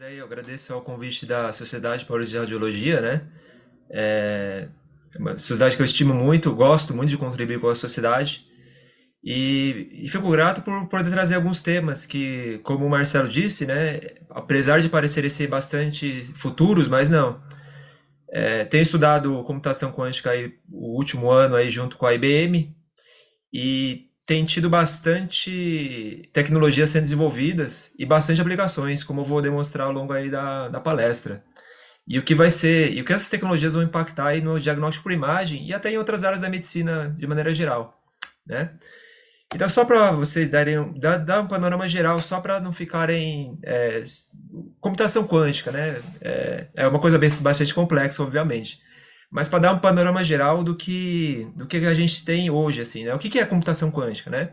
Eu agradeço ao convite da Sociedade Paulista de Radiologia, né? É uma sociedade que eu estimo muito, gosto muito de contribuir com a sociedade. E, e, fico grato por poder trazer alguns temas que, como o Marcelo disse, né, apesar de parecerem ser bastante futuros, mas não. É, tenho estudado computação quântica aí, o último ano aí junto com a IBM e tem tido bastante tecnologias sendo desenvolvidas e bastante aplicações, como eu vou demonstrar ao longo aí da, da palestra. E o que vai ser, e o que essas tecnologias vão impactar aí no diagnóstico por imagem e até em outras áreas da medicina de maneira geral, né? Então, só para vocês darem dar, dar, um panorama geral, só para não ficarem. É, computação quântica, né? É, é uma coisa bastante complexa, obviamente. Mas para dar um panorama geral do que, do que a gente tem hoje, assim, né? O que, que é computação quântica, né?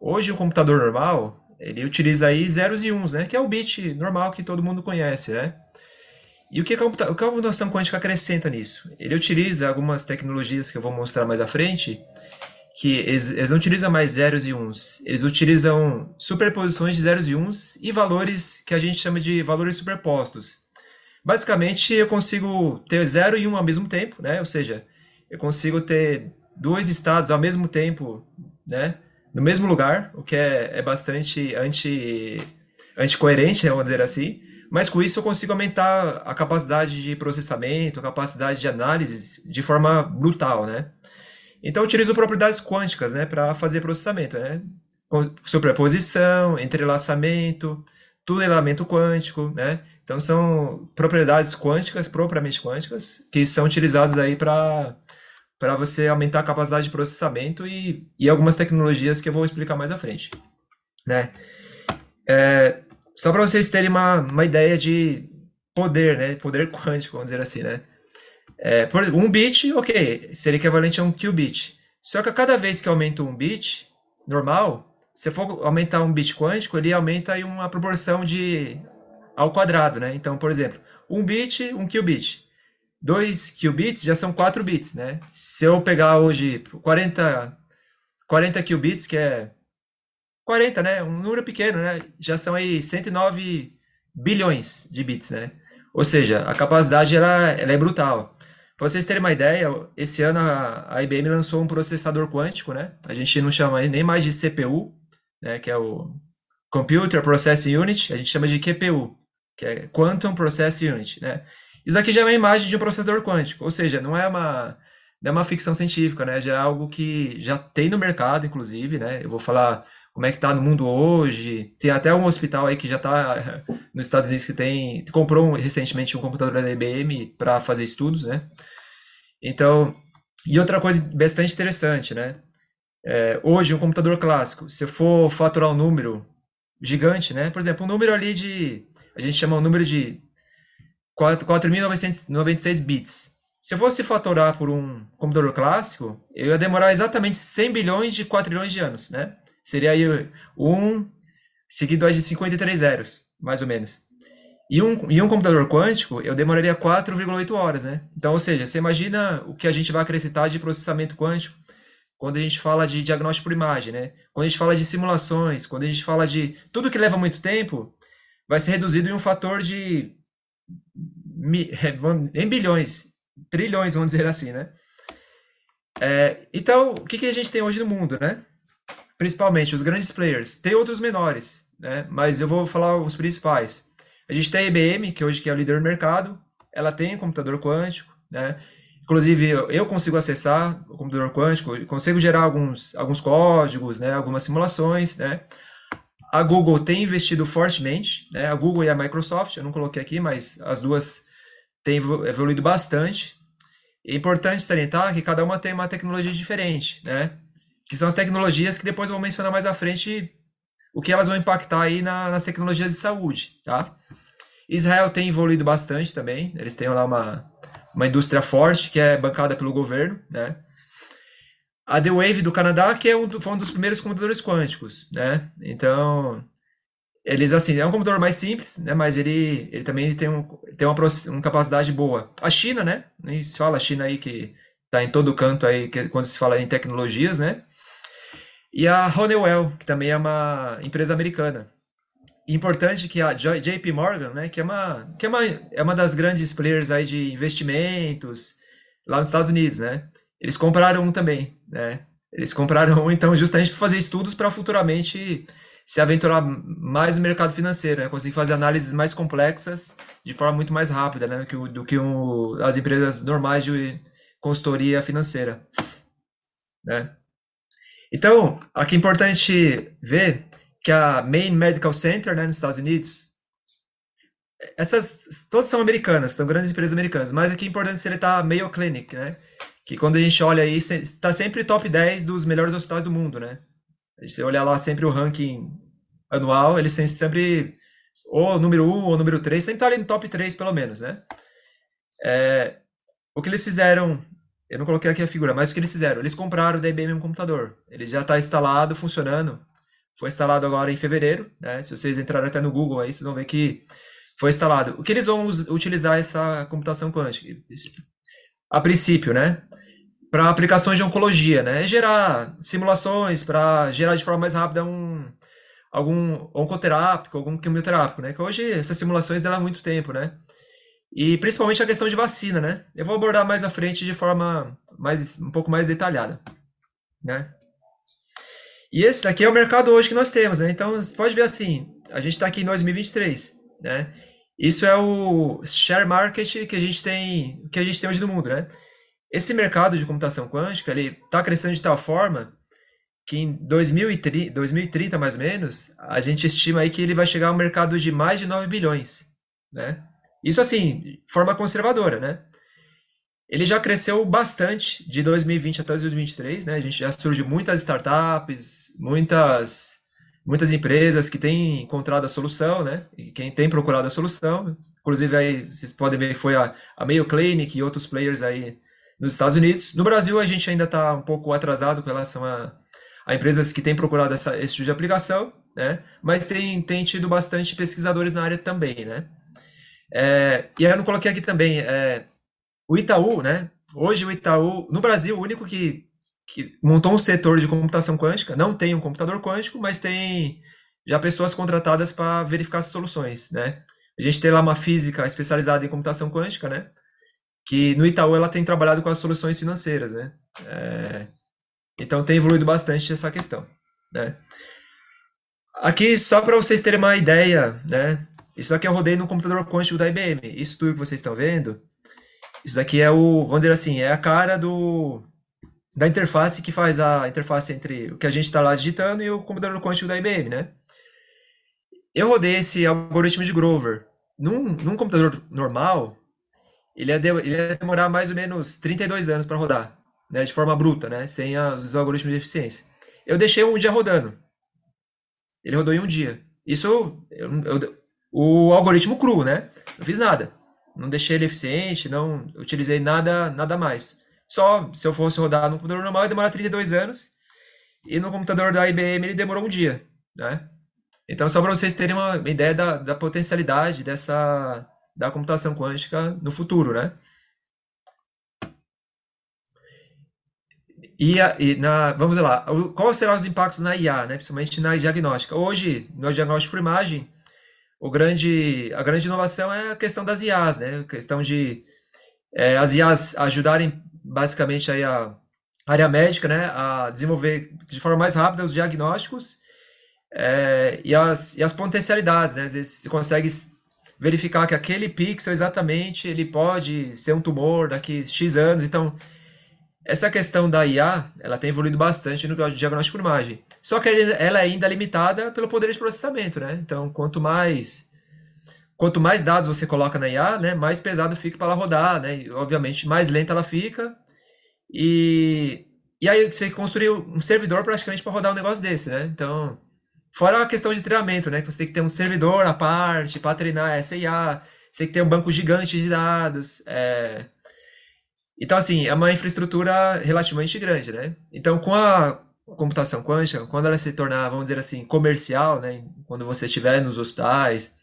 Hoje, um computador normal, ele utiliza aí zeros e uns, né? Que é o bit normal que todo mundo conhece, né? E o a, o que a computação quântica acrescenta nisso? Ele utiliza algumas tecnologias que eu vou mostrar mais à frente, que eles, eles, não utilizam mais zeros e uns, eles utilizam superposições de zeros e uns e valores que a gente chama de valores superpostos. Basicamente, eu consigo ter zero e um ao mesmo tempo, né? Ou seja, eu consigo ter dois estados ao mesmo tempo, né? No mesmo lugar, o que é, é bastante anti, anticoerente, vamos dizer assim. Mas com isso eu consigo aumentar a capacidade de processamento, a capacidade de análise de forma brutal, né? Então, eu utilizo propriedades quânticas, né, para fazer processamento, né? Superposição, entrelaçamento, tunelamento quântico, né? Então, são propriedades quânticas, propriamente quânticas, que são utilizadas aí para para você aumentar a capacidade de processamento e, e algumas tecnologias que eu vou explicar mais à frente, né? É, só para vocês terem uma, uma ideia de poder, né? Poder quântico, vamos dizer assim, né? É, por um bit, ok, seria equivalente a um qubit. Só que a cada vez que aumenta um bit, normal, se for aumentar um bit quântico, ele aumenta em uma proporção de ao quadrado, né? Então, por exemplo, um bit, um qubit. Dois qubits já são 4 bits, né? Se eu pegar hoje 40, 40 qubits, que é 40, né? Um número pequeno, né? Já são aí 109 bilhões de bits, né? Ou seja, a capacidade ela, ela é brutal. Para vocês terem uma ideia, esse ano a, a IBM lançou um processador quântico, né? A gente não chama nem mais de CPU, né? Que é o Computer Processing Unit, a gente chama de QPU, que é Quantum Processing Unit, né? Isso aqui já é uma imagem de um processador quântico, ou seja, não é uma, não é uma ficção científica, né? Já é algo que já tem no mercado, inclusive, né? Eu vou falar como é que está no mundo hoje. Tem até um hospital aí que já está nos Estados Unidos que tem comprou recentemente um computador da IBM para fazer estudos, né? Então, e outra coisa bastante interessante, né? É, hoje, um computador clássico, se for faturar um número gigante, né? Por exemplo, um número ali de, a gente chama um número de 4.996 bits. Se eu fosse faturar por um computador clássico, eu ia demorar exatamente 100 bilhões de quatrilhões de anos, né? Seria aí 1 seguido de 53 zeros, mais ou menos. E um, e um computador quântico, eu demoraria 4,8 horas, né? Então, ou seja, você imagina o que a gente vai acrescentar de processamento quântico quando a gente fala de diagnóstico por imagem, né? Quando a gente fala de simulações, quando a gente fala de tudo que leva muito tempo, vai ser reduzido em um fator de em bilhões, trilhões, vamos dizer assim, né? É, então, o que, que a gente tem hoje no mundo, né? Principalmente os grandes players. Tem outros menores, né? Mas eu vou falar os principais. A gente tem a IBM, que hoje que é o líder do mercado. Ela tem computador quântico, né? Inclusive, eu consigo acessar o computador quântico, consigo gerar alguns, alguns códigos, né, algumas simulações, né? A Google tem investido fortemente, né? A Google e a Microsoft, eu não coloquei aqui, mas as duas têm evoluído bastante. É importante salientar que cada uma tem uma tecnologia diferente, né? Que são as tecnologias que depois eu vou mencionar mais à frente o que elas vão impactar aí na, nas tecnologias de saúde, tá? Israel tem evoluído bastante também, eles têm lá uma, uma indústria forte que é bancada pelo governo, né? A The Wave do Canadá, que é um, foi um dos primeiros computadores quânticos, né? Então, eles, assim, é um computador mais simples, né? Mas ele, ele também tem, um, tem uma, uma capacidade boa. A China, né? Nem se fala a China aí que está em todo canto aí que, quando se fala em tecnologias, né? e a Honeywell, que também é uma empresa americana. Importante que a JP Morgan, né, que é uma que é uma, é uma das grandes players aí de investimentos lá nos Estados Unidos, né? Eles compraram um também, né? Eles compraram um então justamente para fazer estudos para futuramente se aventurar mais no mercado financeiro, né? Conseguir fazer análises mais complexas de forma muito mais rápida, né? Do que, do que um, as empresas normais de consultoria financeira, né? Então, aqui é importante ver que a Main Medical Center, né, nos Estados Unidos, essas todas são americanas, são grandes empresas americanas, mas aqui é importante seletar a Mayo Clinic, né? Que quando a gente olha aí, está sempre top 10 dos melhores hospitais do mundo, né? Você olhar lá sempre o ranking anual, eles sempre ou número 1 ou número 3, sempre está ali no top 3 pelo menos, né? É, o que eles fizeram eu não coloquei aqui a figura, mas o que eles fizeram? Eles compraram da IBM um computador. Ele já está instalado, funcionando. Foi instalado agora em fevereiro, né? Se vocês entrarem até no Google aí, vocês vão ver que foi instalado. O que eles vão utilizar essa computação quântica? A princípio, né? Para aplicações de oncologia, né? Gerar simulações para gerar de forma mais rápida um algum oncoterápico, algum quimioterápico, né? Que hoje essas simulações demoram muito tempo, né? E principalmente a questão de vacina, né? Eu vou abordar mais à frente de forma mais, um pouco mais detalhada, né? E esse daqui é o mercado hoje que nós temos, né? Então, você pode ver assim, a gente está aqui em 2023, né? Isso é o share market que a gente tem, que a gente tem hoje no mundo, né? Esse mercado de computação quântica, ele está crescendo de tal forma que em 2030, 2030, mais ou menos, a gente estima aí que ele vai chegar ao mercado de mais de 9 bilhões, né? Isso assim, de forma conservadora, né? Ele já cresceu bastante de 2020 até 2023, né? A gente já surgiu muitas startups, muitas muitas empresas que têm encontrado a solução, né? E quem tem procurado a solução, inclusive aí vocês podem ver foi a, a Mayo Clinic e outros players aí nos Estados Unidos. No Brasil a gente ainda está um pouco atrasado com relação a, a empresas que têm procurado essa, esse tipo de aplicação, né? Mas tem, tem tido bastante pesquisadores na área também, né? É, e aí eu não coloquei aqui também, é, o Itaú, né? Hoje o Itaú, no Brasil, o único que, que montou um setor de computação quântica, não tem um computador quântico, mas tem já pessoas contratadas para verificar as soluções, né? A gente tem lá uma física especializada em computação quântica, né? Que no Itaú ela tem trabalhado com as soluções financeiras, né? É, então tem evoluído bastante essa questão, né? Aqui, só para vocês terem uma ideia, né? Isso daqui eu rodei no computador quântico da IBM. Isso tudo que vocês estão vendo, isso daqui é o, vamos dizer assim, é a cara do da interface que faz a interface entre o que a gente está lá digitando e o computador quântico da IBM, né? Eu rodei esse algoritmo de Grover. Num, num computador normal, ele ia, de, ele ia demorar mais ou menos 32 anos para rodar, né? De forma bruta, né? Sem a, os algoritmos de eficiência. Eu deixei um dia rodando. Ele rodou em um dia. Isso eu, eu, o algoritmo cru, né? Não fiz nada. Não deixei ele eficiente, não utilizei nada, nada mais. Só se eu fosse rodar no computador normal, ia demorar 32 anos. E no computador da IBM ele demorou um dia, né? Então, só para vocês terem uma ideia da, da potencialidade dessa da computação quântica no futuro, né? E, e na, vamos lá, quais serão os impactos na IA, né? Principalmente na diagnóstica. Hoje, no diagnóstico por imagem, o grande, a grande inovação é a questão das IAs, né? A questão de é, as IAs ajudarem basicamente aí a área médica, né, a desenvolver de forma mais rápida os diagnósticos é, e, as, e as potencialidades, né? Às vezes você consegue verificar que aquele pixel exatamente ele pode ser um tumor daqui X anos, então essa questão da IA, ela tem evoluído bastante no diagnóstico por imagem. Só que ela é ainda limitada pelo poder de processamento, né? Então, quanto mais quanto mais dados você coloca na IA, né, mais pesado fica para ela rodar, né? E, obviamente, mais lenta ela fica. E e aí você construiu um servidor praticamente para rodar um negócio desse, né? Então, fora a questão de treinamento, né, que você tem que ter um servidor à parte para treinar essa IA, você tem que ter um banco gigante de dados, é... Então, assim, é uma infraestrutura relativamente grande, né? Então, com a computação quântica, quando ela se tornar, vamos dizer assim, comercial, né? Quando você estiver nos hospitais,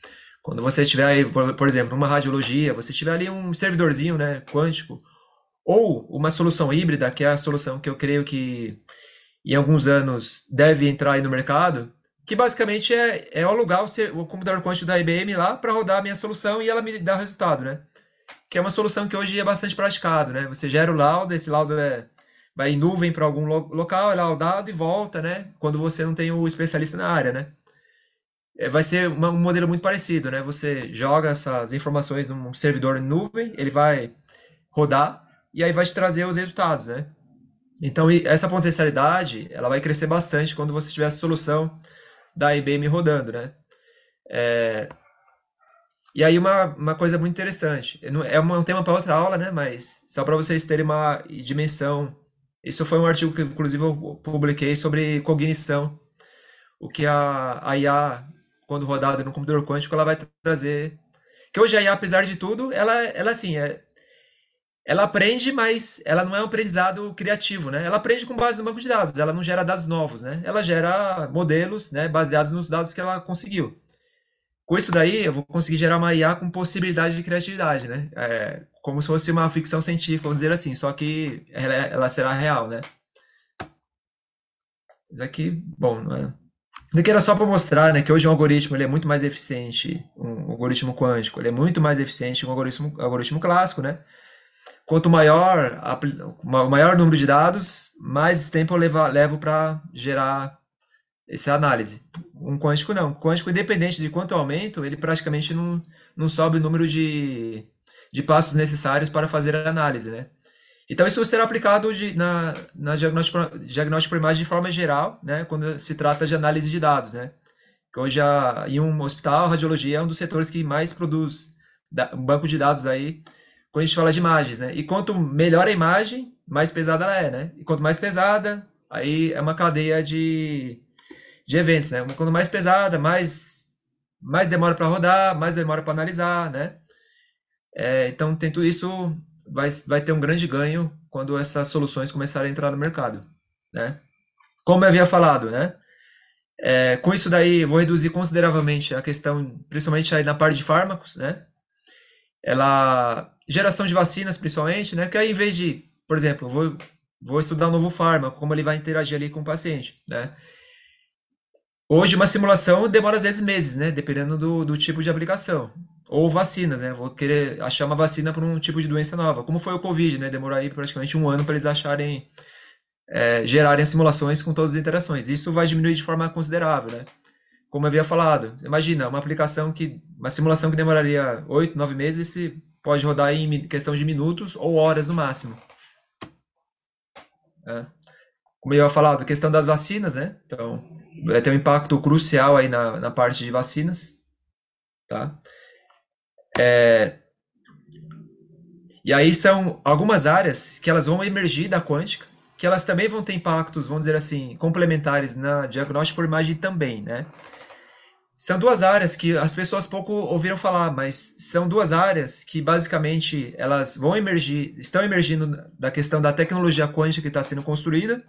quando você estiver, por, por exemplo, uma radiologia, você tiver ali um servidorzinho, né, quântico, ou uma solução híbrida, que é a solução que eu creio que em alguns anos deve entrar aí no mercado, que basicamente é, é alugar o, o computador quântico da IBM lá para rodar a minha solução e ela me dá resultado, né? Que é uma solução que hoje é bastante praticado, né? Você gera o laudo, esse laudo é, vai em nuvem para algum lo local, é laudado e volta, né? Quando você não tem o especialista na área, né? É, vai ser um modelo muito parecido, né? Você joga essas informações num servidor em nuvem, ele vai rodar e aí vai te trazer os resultados, né? Então, essa potencialidade, ela vai crescer bastante quando você tiver a solução da IBM rodando, né? É... E aí uma, uma coisa muito interessante, é um tema para outra aula, né? Mas só para vocês terem uma dimensão, isso foi um artigo que inclusive eu publiquei sobre cognição, o que a, a IA, quando rodada no computador quântico, ela vai trazer. Que hoje a IA, apesar de tudo, ela, ela assim, é, ela aprende, mas ela não é um aprendizado criativo, né? Ela aprende com base no banco de dados, ela não gera dados novos, né? Ela gera modelos, né, baseados nos dados que ela conseguiu. Com isso daí, eu vou conseguir gerar uma IA com possibilidade de criatividade, né? É, como se fosse uma ficção científica, vamos dizer assim, só que ela, ela será real, né? Isso aqui, bom, não é... Isso aqui era só para mostrar, né, que hoje um algoritmo ele é muito mais eficiente, um algoritmo quântico, ele é muito mais eficiente que um algoritmo, algoritmo clássico, né? Quanto maior o maior número de dados, mais tempo eu levo, levo para gerar essa análise. Um quântico não. Quântico, independente de quanto eu aumento, ele praticamente não, não sobe o número de, de passos necessários para fazer a análise, né? Então, isso será aplicado de, na, na diagnóstico, diagnóstico por imagem de forma geral, né? Quando se trata de análise de dados, né? Que hoje, a, em um hospital, a radiologia é um dos setores que mais produz da, um banco de dados aí quando a gente fala de imagens, né? E quanto melhor a imagem, mais pesada ela é, né? E quanto mais pesada, aí é uma cadeia de, de eventos, né? Quanto mais pesada, mais, mais demora para rodar, mais demora para analisar, né? É, então, tem tudo isso, vai, vai ter um grande ganho quando essas soluções começarem a entrar no mercado, né? Como eu havia falado, né? É, com isso daí, vou reduzir consideravelmente a questão, principalmente aí na parte de fármacos, né? ela geração de vacinas principalmente, né? Que aí em vez de, por exemplo, vou vou estudar um novo fármaco, como ele vai interagir ali com o paciente, né? Hoje uma simulação demora às vezes meses, né? Dependendo do, do tipo de aplicação. Ou vacinas, né? Vou querer achar uma vacina para um tipo de doença nova, como foi o Covid, né? Demorou aí praticamente um ano para eles acharem, é, gerarem simulações com todas as interações. Isso vai diminuir de forma considerável, né? como eu havia falado, imagina uma aplicação que, uma simulação que demoraria 8, 9 meses, se pode rodar em questão de minutos ou horas no máximo. É. Como eu havia falado, a questão das vacinas, né? Então, vai ter um impacto crucial aí na, na parte de vacinas, tá? É, e aí são algumas áreas que elas vão emergir da quântica, que elas também vão ter impactos, vamos dizer assim, complementares na diagnóstico por imagem também, né? São duas áreas que as pessoas pouco ouviram falar, mas são duas áreas que basicamente elas vão emergir, estão emergindo da questão da tecnologia quântica que está sendo construída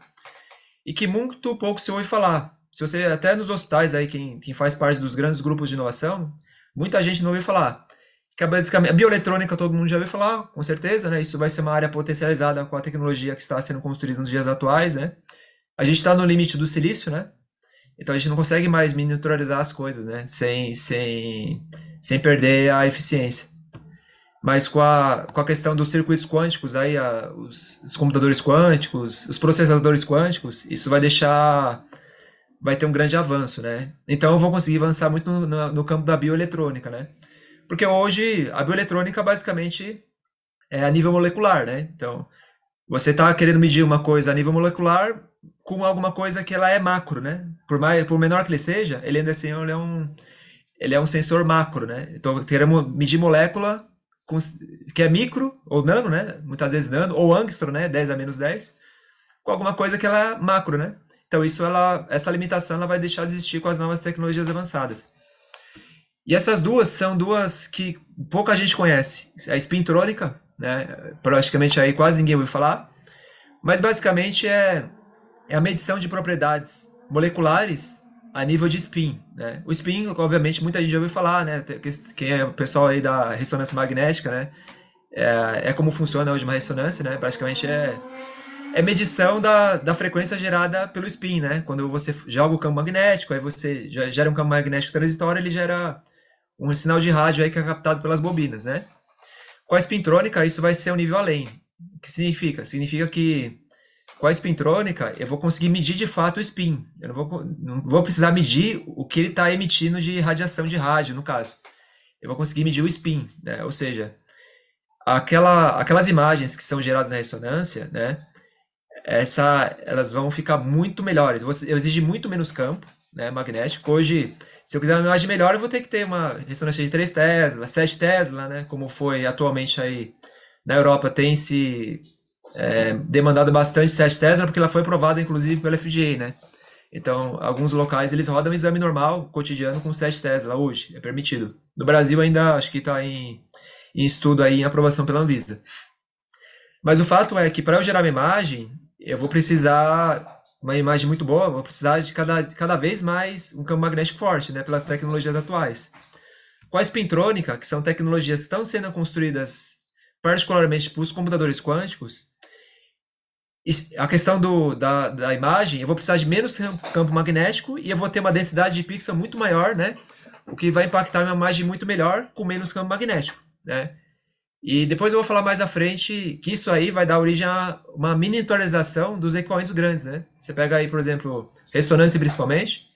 e que muito pouco se ouve falar. Se você até nos hospitais aí quem, quem faz parte dos grandes grupos de inovação, muita gente não ouviu falar. Que é basicamente a bioeletrônica todo mundo já ouviu falar, com certeza, né? Isso vai ser uma área potencializada com a tecnologia que está sendo construída nos dias atuais, né? A gente está no limite do silício, né? Então a gente não consegue mais miniaturizar as coisas, né? Sem, sem, sem perder a eficiência. Mas com a, com a questão dos circuitos quânticos, aí, a, os, os, computadores quânticos, os processadores quânticos, isso vai deixar. Vai ter um grande avanço, né? Então vou conseguir avançar muito no, no, no campo da bioeletrônica, né? Porque hoje a bioeletrônica basicamente é a nível molecular, né? Então, você está querendo medir uma coisa a nível molecular, com alguma coisa que ela é macro, né? Por mais, por menor que ele seja, ele ainda assim ele é um, ele é um sensor macro, né? Então queremos medir molécula com, que é micro ou nano, né? Muitas vezes nano ou angstrom, né? 10 a menos 10, com alguma coisa que ela é macro, né? Então isso ela, essa limitação ela vai deixar de existir com as novas tecnologias avançadas. E essas duas são duas que pouca gente conhece. A espintrônica, né? Praticamente aí quase ninguém ouviu falar. Mas basicamente é é a medição de propriedades moleculares a nível de spin. Né? O spin, obviamente, muita gente já ouviu falar, né? Quem é o pessoal aí da ressonância magnética, né? É, é como funciona hoje uma ressonância, né? Praticamente é, é medição da, da frequência gerada pelo spin, né? Quando você joga o campo magnético, aí você gera um campo magnético transitório, ele gera um sinal de rádio aí que é captado pelas bobinas, né? Com a espintrônica, isso vai ser um nível além. O que significa? Significa que com a espintrônica, eu vou conseguir medir de fato o spin. Eu não vou, não vou precisar medir o que ele está emitindo de radiação de rádio, no caso. Eu vou conseguir medir o spin, né? Ou seja, aquela, aquelas imagens que são geradas na ressonância, né? Essa, elas vão ficar muito melhores. Eu exige muito menos campo né, magnético. Hoje, se eu quiser uma imagem melhor, eu vou ter que ter uma ressonância de 3 Tesla, 7 Tesla, né? Como foi atualmente aí na Europa, tem se é, demandado bastante 7 Tesla, porque ela foi aprovada, inclusive, pela FDA, né? Então, alguns locais, eles rodam um exame normal, cotidiano, com 7 Tesla hoje, é permitido. No Brasil, ainda, acho que está em, em estudo aí, em aprovação pela Anvisa. Mas o fato é que, para eu gerar uma imagem, eu vou precisar uma imagem muito boa, vou precisar de cada, cada vez mais um campo magnético forte, né, pelas tecnologias atuais. Com a espintrônica, que são tecnologias que estão sendo construídas particularmente para os computadores quânticos, a questão do, da, da imagem, eu vou precisar de menos campo magnético e eu vou ter uma densidade de pixel muito maior, né? O que vai impactar minha imagem muito melhor com menos campo magnético, né? E depois eu vou falar mais à frente que isso aí vai dar origem a uma miniaturização dos equipamentos grandes, né? Você pega aí, por exemplo, ressonância principalmente,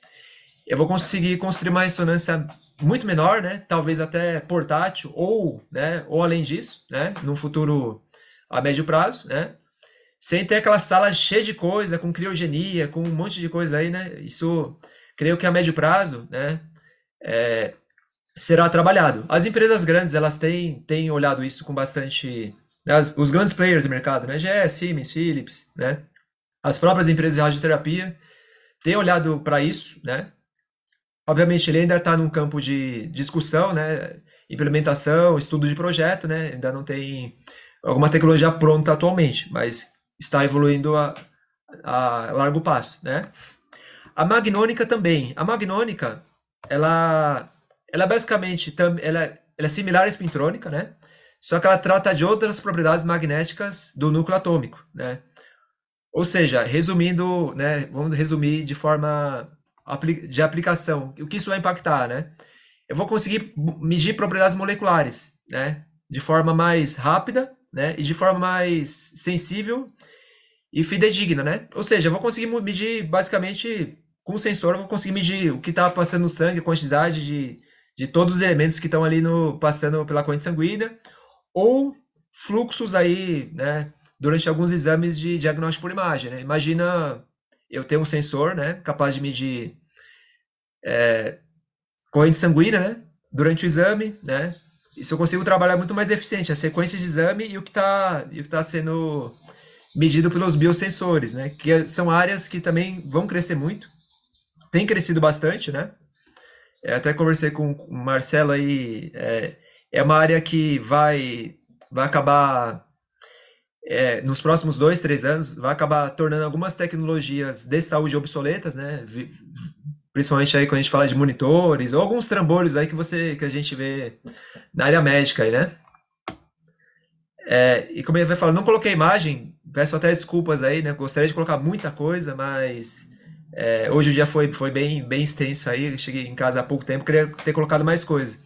eu vou conseguir construir uma ressonância muito menor, né? Talvez até portátil ou, né? Ou além disso, né? No futuro a médio prazo, né? sem ter aquela sala cheia de coisa, com criogenia, com um monte de coisa aí, né? Isso, creio que a médio prazo, né? É, será trabalhado. As empresas grandes, elas têm, têm olhado isso com bastante... As, os grandes players do mercado, né? GE, Siemens, Philips, né? As próprias empresas de radioterapia têm olhado para isso, né? Obviamente, ele ainda está num campo de discussão, né? Implementação, estudo de projeto, né? Ainda não tem alguma tecnologia pronta atualmente, mas está evoluindo a, a largo passo, né? A magnônica também. A magnônica, ela, ela basicamente ela, ela é similar à espintrônica, né? Só que ela trata de outras propriedades magnéticas do núcleo atômico, né? Ou seja, resumindo, né, vamos resumir de forma de aplicação, o que isso vai impactar, né? Eu vou conseguir medir propriedades moleculares, né, de forma mais rápida, né, e de forma mais sensível e fidedigna, né? Ou seja, eu vou conseguir medir basicamente com o sensor, eu vou conseguir medir o que está passando no sangue, a quantidade de, de todos os elementos que estão ali no passando pela corrente sanguínea, ou fluxos aí, né, durante alguns exames de diagnóstico por imagem, né? Imagina eu ter um sensor, né, capaz de medir é, corrente sanguínea, né, durante o exame, né? Isso eu consigo trabalhar muito mais eficiente, a sequência de exame e o que está tá sendo medido pelos biosensores, né? Que são áreas que também vão crescer muito, tem crescido bastante, né? Eu até conversei com o Marcelo aí, é, é uma área que vai, vai acabar, é, nos próximos dois, três anos, vai acabar tornando algumas tecnologias de saúde obsoletas, né? Principalmente aí quando a gente fala de monitores, ou alguns trambolhos aí que você, que a gente vê na área médica aí, né? É, e como ele vai falar, não coloquei imagem, peço até desculpas aí, né? Gostaria de colocar muita coisa, mas é, hoje o dia foi, foi bem, bem extenso aí. Cheguei em casa há pouco tempo, queria ter colocado mais coisa.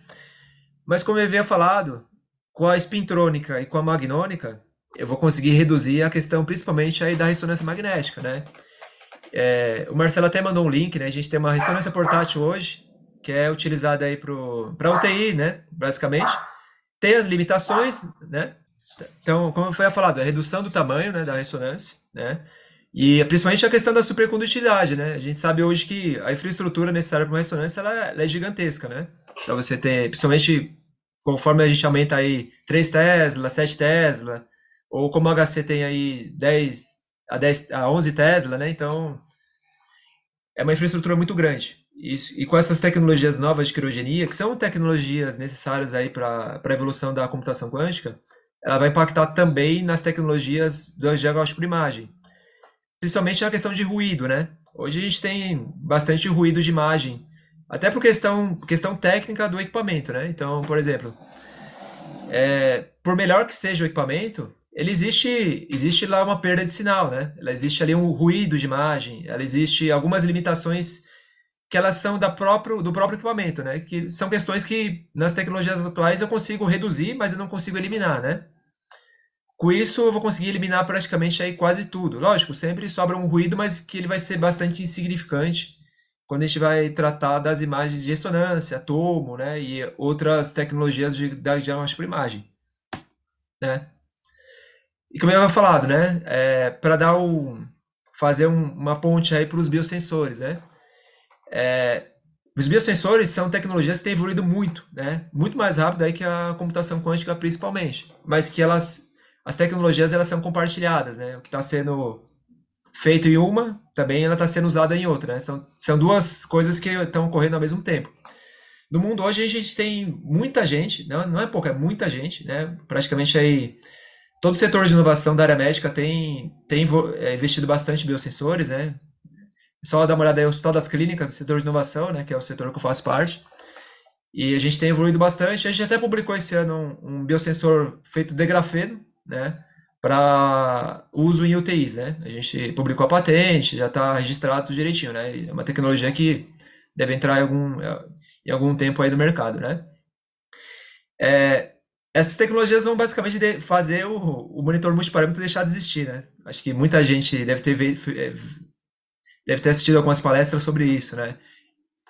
Mas como eu havia falado, com a espintrônica e com a magnônica, eu vou conseguir reduzir a questão principalmente aí da ressonância magnética, né? É, o Marcelo até mandou um link, né? A gente tem uma ressonância portátil hoje, que é utilizada aí para UTI, né? Basicamente. Tem as limitações, né? Então, como foi falado, a redução do tamanho né, da ressonância, né? E principalmente a questão da supercondutilidade, né? A gente sabe hoje que a infraestrutura necessária para uma ressonância ela, ela é gigantesca, né? Para você ter, principalmente conforme a gente aumenta aí 3 Tesla, 7 Tesla, ou como o HC tem aí 10 a 10 a 11 Tesla, né? Então é uma infraestrutura muito grande. Isso, e com essas tecnologias novas de criogenia, que são tecnologias necessárias aí para a evolução da computação quântica, ela vai impactar também nas tecnologias do diagnóstico por imagem. Principalmente na questão de ruído, né? Hoje a gente tem bastante ruído de imagem, até por questão, questão técnica do equipamento, né? Então, por exemplo, é, por melhor que seja o equipamento, ele existe, existe lá uma perda de sinal, né? Ela existe ali um ruído de imagem, ela existe algumas limitações que elas são da próprio, do próprio equipamento, né? Que são questões que nas tecnologias atuais eu consigo reduzir, mas eu não consigo eliminar, né? Com isso eu vou conseguir eliminar praticamente aí quase tudo. Lógico, sempre sobra um ruído, mas que ele vai ser bastante insignificante quando a gente vai tratar das imagens de ressonância, tomo, né? E outras tecnologias de, da diagnóstico por imagem, né? E como eu havia falado, né? É, para dar um, fazer um, uma ponte aí para os biosensores, né? É, os biosensores são tecnologias que têm evoluído muito, né? Muito mais rápido aí que a computação quântica principalmente, mas que elas, as tecnologias elas são compartilhadas, né? O que está sendo feito em uma, também ela está sendo usada em outra, né? São, são duas coisas que estão ocorrendo ao mesmo tempo. No mundo hoje a gente tem muita gente, não, não é pouca, é muita gente, né? Praticamente aí todo o setor de inovação da área médica tem, tem é, investido bastante em biosensores, né? Só dar uma olhada aí no Hospital das Clínicas, o setor de inovação, né? Que é o setor que eu faço parte. E a gente tem evoluído bastante. A gente até publicou esse ano um, um biosensor feito de grafeno, né? Para uso em UTIs, né? A gente publicou a patente, já está registrado tudo direitinho, né? É uma tecnologia que deve entrar em algum, em algum tempo aí no mercado, né? É, essas tecnologias vão basicamente fazer o, o monitor multiparâmetro deixar de existir, né? Acho que muita gente deve ter, é, deve ter assistido algumas palestras sobre isso, né?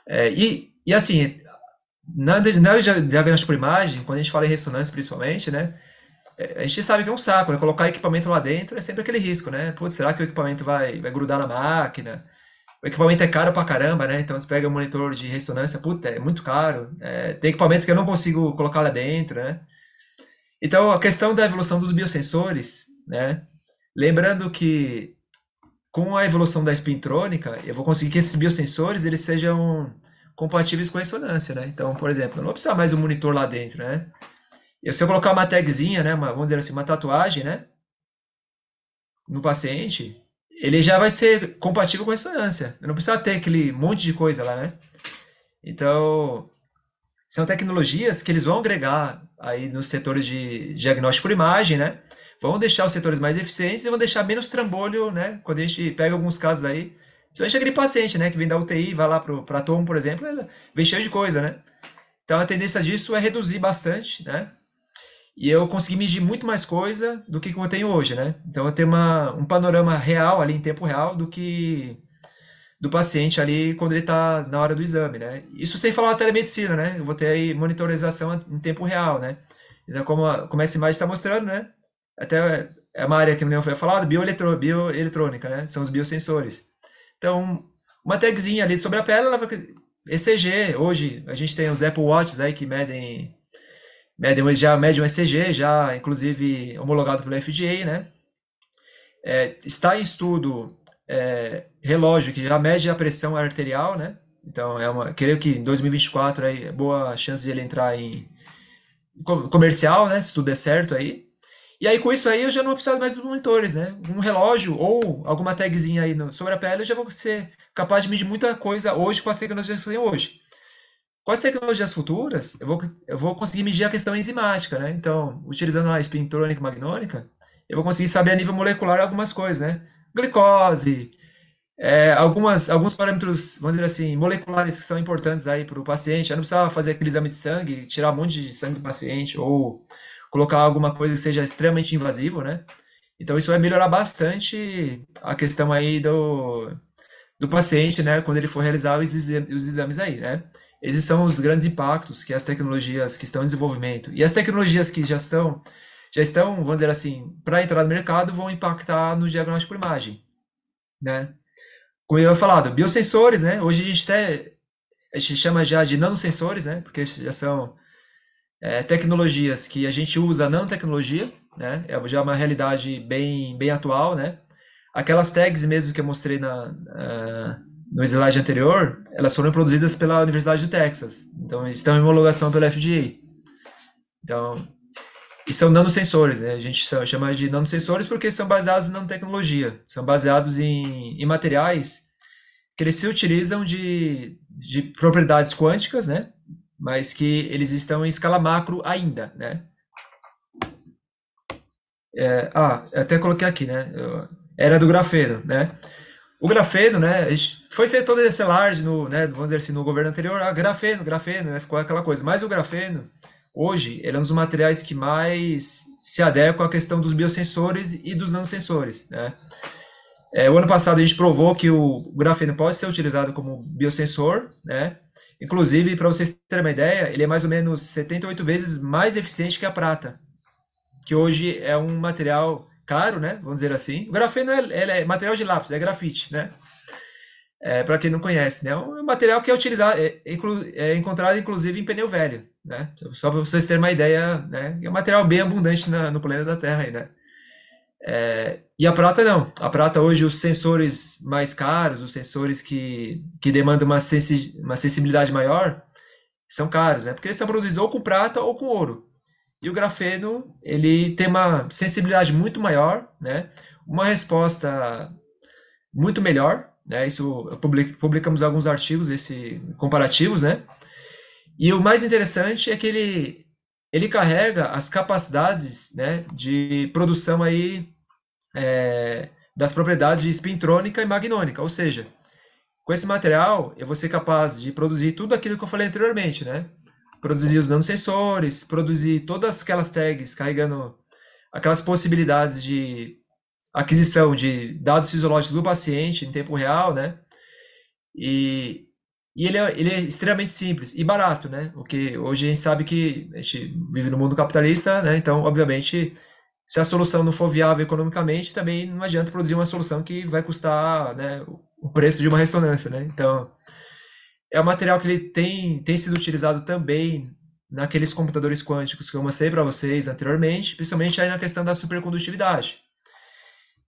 É, e, e assim, na, na diagnóstico por imagem, quando a gente fala em ressonância principalmente, né? É, a gente sabe que é um saco, né? Colocar equipamento lá dentro é sempre aquele risco, né? Putz, será que o equipamento vai, vai grudar na máquina? O equipamento é caro pra caramba, né? Então você pega um monitor de ressonância, puta, é muito caro. É, tem equipamento que eu não consigo colocar lá dentro, né? Então, a questão da evolução dos biosensores, né? Lembrando que com a evolução da espintrônica, eu vou conseguir que esses biosensores eles sejam compatíveis com a ressonância, né? Então, por exemplo, eu não vou precisar mais um monitor lá dentro, né? E se eu colocar uma tagzinha, né, uma, vamos dizer assim, uma tatuagem, né, no paciente, ele já vai ser compatível com a ressonância. Eu não precisa ter aquele monte de coisa lá, né? Então, são tecnologias que eles vão agregar aí nos setores de diagnóstico por imagem, né? Vão deixar os setores mais eficientes e vão deixar menos trambolho, né? Quando a gente pega alguns casos aí, principalmente aquele paciente, né? Que vem da UTI, vai lá para a TOM, por exemplo, vem cheio de coisa, né? Então a tendência disso é reduzir bastante, né? E eu consegui medir muito mais coisa do que eu tenho hoje, né? Então eu tenho uma, um panorama real ali em tempo real do que do paciente ali quando ele está na hora do exame, né? Isso sem falar da telemedicina, né? Eu vou ter aí monitorização em tempo real, né? Então, como, a, como essa imagem está mostrando, né? Até é uma área que não foi falado, bioeletrônica, né? São os biosensores. Então, uma tagzinha ali sobre a pele, ela vai... ECG, hoje, a gente tem os Apple Watches aí que medem, medem já medem um ECG, já inclusive homologado pelo FDA, né? É, está em estudo é, relógio que já mede a pressão arterial, né? Então, é uma, creio que em 2024 aí, é boa chance de ele entrar em comercial, né? Se tudo der certo aí. E aí, com isso aí, eu já não vou precisar mais dos monitores, né? Um relógio ou alguma tagzinha aí no, sobre a pele, eu já vou ser capaz de medir muita coisa hoje com as tecnologias que eu tenho hoje. Com as tecnologias futuras, eu vou, eu vou conseguir medir a questão enzimática, né? Então, utilizando a espintrônica magnônica, eu vou conseguir saber a nível molecular algumas coisas, né? glicose, é, algumas, alguns parâmetros, vamos dizer assim, moleculares que são importantes aí para o paciente. Eu não precisava fazer aquele exame de sangue, tirar um monte de sangue do paciente ou colocar alguma coisa que seja extremamente invasivo, né? Então isso vai melhorar bastante a questão aí do, do paciente, né? Quando ele for realizar os, exames, aí, né? Esses são os grandes impactos que as tecnologias que estão em desenvolvimento e as tecnologias que já estão já estão, vamos dizer assim, para entrar no mercado, vão impactar no diagnóstico por imagem, né? Como eu ia falado, biosensores, né? Hoje a gente até a gente chama já de nanosensores, né? Porque já são é, tecnologias que a gente usa nanotecnologia, né? É já uma realidade bem, bem atual, né? Aquelas tags mesmo que eu mostrei na, uh, no slide anterior, elas foram produzidas pela Universidade do Texas. Então, estão em homologação pela FDA. Então, e são nanosensores, né? A gente chama de nanosensores porque são baseados em nanotecnologia, são baseados em, em materiais que eles se utilizam de, de propriedades quânticas, né? Mas que eles estão em escala macro ainda, né? É, ah, até coloquei aqui, né? Era do grafeno, né? O grafeno, né? Foi feito todo esse alarde no, né? Vamos dizer assim, no governo anterior, ah, grafeno, grafeno, né? Ficou aquela coisa. Mas o grafeno, hoje, ele é um dos materiais que mais se adequa à questão dos biosensores e dos nanosensores, né? É, o ano passado a gente provou que o grafeno pode ser utilizado como biosensor, né? Inclusive, para vocês terem uma ideia, ele é mais ou menos 78 vezes mais eficiente que a prata, que hoje é um material caro, né? Vamos dizer assim. O grafeno é, é material de lápis, é grafite, né? É, para quem não conhece, né? É um material que é utilizado, é, é encontrado inclusive em pneu velho, né? Só para vocês terem uma ideia, né? É um material bem abundante na, no planeta da Terra, aí, né? É, e a prata não. A prata hoje, os sensores mais caros, os sensores que, que demandam uma, sensi uma sensibilidade maior, são caros, né? Porque eles são produzidos ou com prata ou com ouro. E o grafeno, ele tem uma sensibilidade muito maior, né? Uma resposta muito melhor, né? Isso public, publicamos alguns artigos esse comparativos, né? E o mais interessante é que ele ele carrega as capacidades, né, de produção aí é, das propriedades de espintrônica e magnônica, ou seja, com esse material eu vou ser capaz de produzir tudo aquilo que eu falei anteriormente, né? Produzir os nanosensores, produzir todas aquelas tags carregando aquelas possibilidades de aquisição de dados fisiológicos do paciente em tempo real, né? E, e ele, é, ele é extremamente simples e barato, né? O que hoje a gente sabe que a gente vive no mundo capitalista, né? Então, obviamente, se a solução não for viável economicamente, também não adianta produzir uma solução que vai custar né, o preço de uma ressonância, né? Então, é um material que ele tem, tem sido utilizado também naqueles computadores quânticos que eu mostrei para vocês anteriormente, principalmente aí na questão da supercondutividade.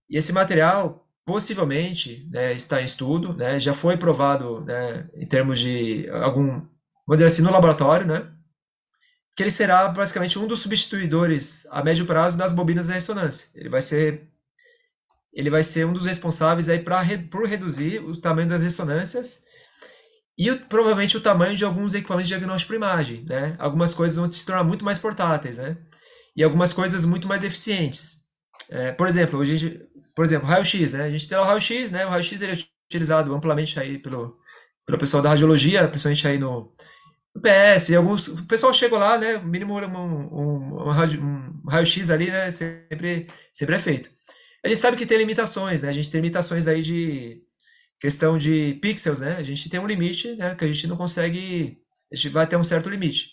E esse material, possivelmente, né, está em estudo, né, já foi provado né, em termos de algum, vamos dizer assim, no laboratório, né? que ele será basicamente um dos substituidores a médio prazo das bobinas da ressonância. Ele vai ser ele vai ser um dos responsáveis aí para por reduzir o tamanho das ressonâncias e provavelmente o tamanho de alguns equipamentos de diagnóstico por imagem, né? Algumas coisas vão se tornar muito mais portáteis, né? E algumas coisas muito mais eficientes. É, por exemplo, hoje, por exemplo, raio-x, né? A gente tem o raio-x, né? O raio-x ele é utilizado amplamente aí pelo pelo pessoal da radiologia, principalmente aí no PS, alguns, o pessoal chega lá, né, mínimo um, um, um, um raio-x ali, né, sempre, sempre é feito. A gente sabe que tem limitações, né, a gente tem limitações aí de questão de pixels, né, a gente tem um limite, né, que a gente não consegue, a gente vai ter um certo limite.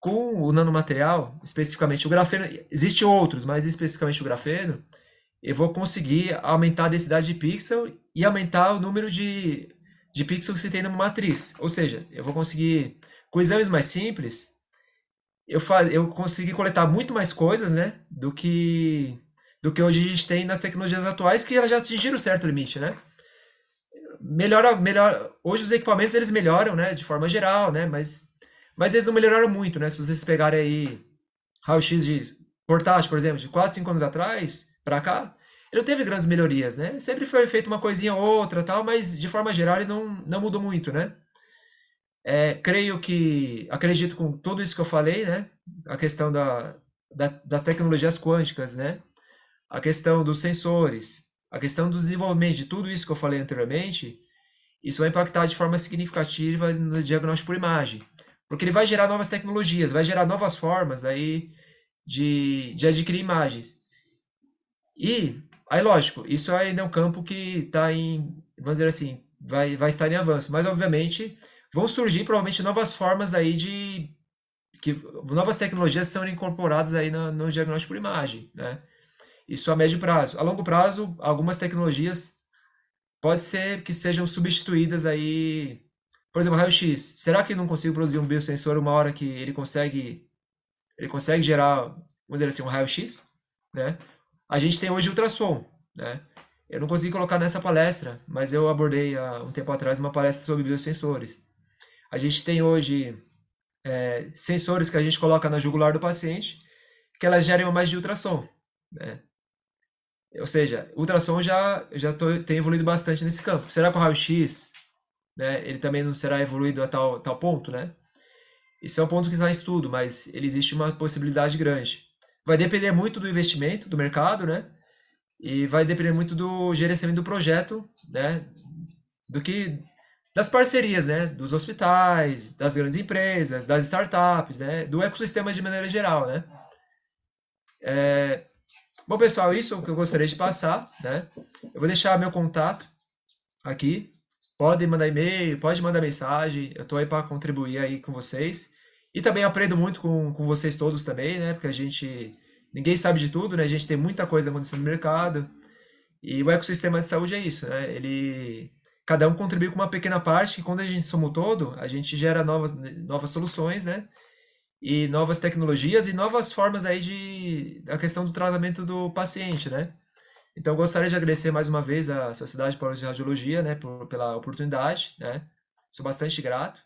Com o nanomaterial, especificamente o grafeno, existem outros, mas especificamente o grafeno, eu vou conseguir aumentar a densidade de pixel e aumentar o número de de pixels que tem numa matriz. Ou seja, eu vou conseguir, com exames mais simples, eu, eu consegui coletar muito mais coisas, né, do que do que hoje a gente tem nas tecnologias atuais, que elas já atingiram certo limite, né? Melhora, melhor, hoje os equipamentos eles melhoram, né, de forma geral, né, mas mas eles não melhoraram muito, né? Se vocês pegarem aí raio-x de portátil, por exemplo, de 4, 5 anos atrás para cá, ele não teve grandes melhorias, né? Sempre foi feito uma coisinha ou outra, tal, mas de forma geral ele não, não mudou muito, né? É, creio que, acredito com tudo isso que eu falei, né? A questão da, da, das tecnologias quânticas, né? A questão dos sensores, a questão do desenvolvimento de tudo isso que eu falei anteriormente, isso vai impactar de forma significativa no diagnóstico por imagem, porque ele vai gerar novas tecnologias, vai gerar novas formas aí de, de adquirir imagens. E Aí, lógico, isso ainda é um campo que está em, vamos dizer assim, vai, vai estar em avanço, mas obviamente vão surgir provavelmente novas formas aí de que novas tecnologias são incorporadas aí no, no diagnóstico por imagem, né? Isso a médio prazo. A longo prazo, algumas tecnologias pode ser que sejam substituídas aí, por exemplo, raio-x. Será que não consigo produzir um biosensor uma hora que ele consegue ele consegue gerar, vamos dizer assim, um raio-x, né? A gente tem hoje ultrassom, né? Eu não consegui colocar nessa palestra, mas eu abordei há um tempo atrás uma palestra sobre biosensores. A gente tem hoje é, sensores que a gente coloca na jugular do paciente, que elas gerem mais de ultrassom, né? Ou seja, ultrassom já já tô, tem evoluído bastante nesse campo. Será que o raio-x, né, ele também não será evoluído a tal, tal ponto, né? Isso é um ponto que está em estudo, mas ele existe uma possibilidade grande. vai depender muito do investimento do mercado, né? E vai depender muito do gerenciamento do projeto, né? Do que das parcerias, né? Dos hospitais, das grandes empresas, das startups, né? Do ecossistema de maneira geral, né? É... Bom, pessoal, isso é o que eu gostaria de passar, né? Eu vou deixar meu contato aqui. Podem mandar e-mail, pode mandar mensagem. Eu estou aí para contribuir aí com vocês. E também aprendo muito com, com vocês todos também, né? Porque a gente. Ninguém sabe de tudo, né? A gente tem muita coisa acontecendo no mercado. E o ecossistema de saúde é isso, né? Ele. Cada um contribui com uma pequena parte, e quando a gente soma o todo, a gente gera novas, novas soluções, né? E novas tecnologias e novas formas aí de. a questão do tratamento do paciente, né? Então, gostaria de agradecer mais uma vez à Sociedade Paulista de Radiologia, né, por, pela oportunidade, né? Sou bastante grato.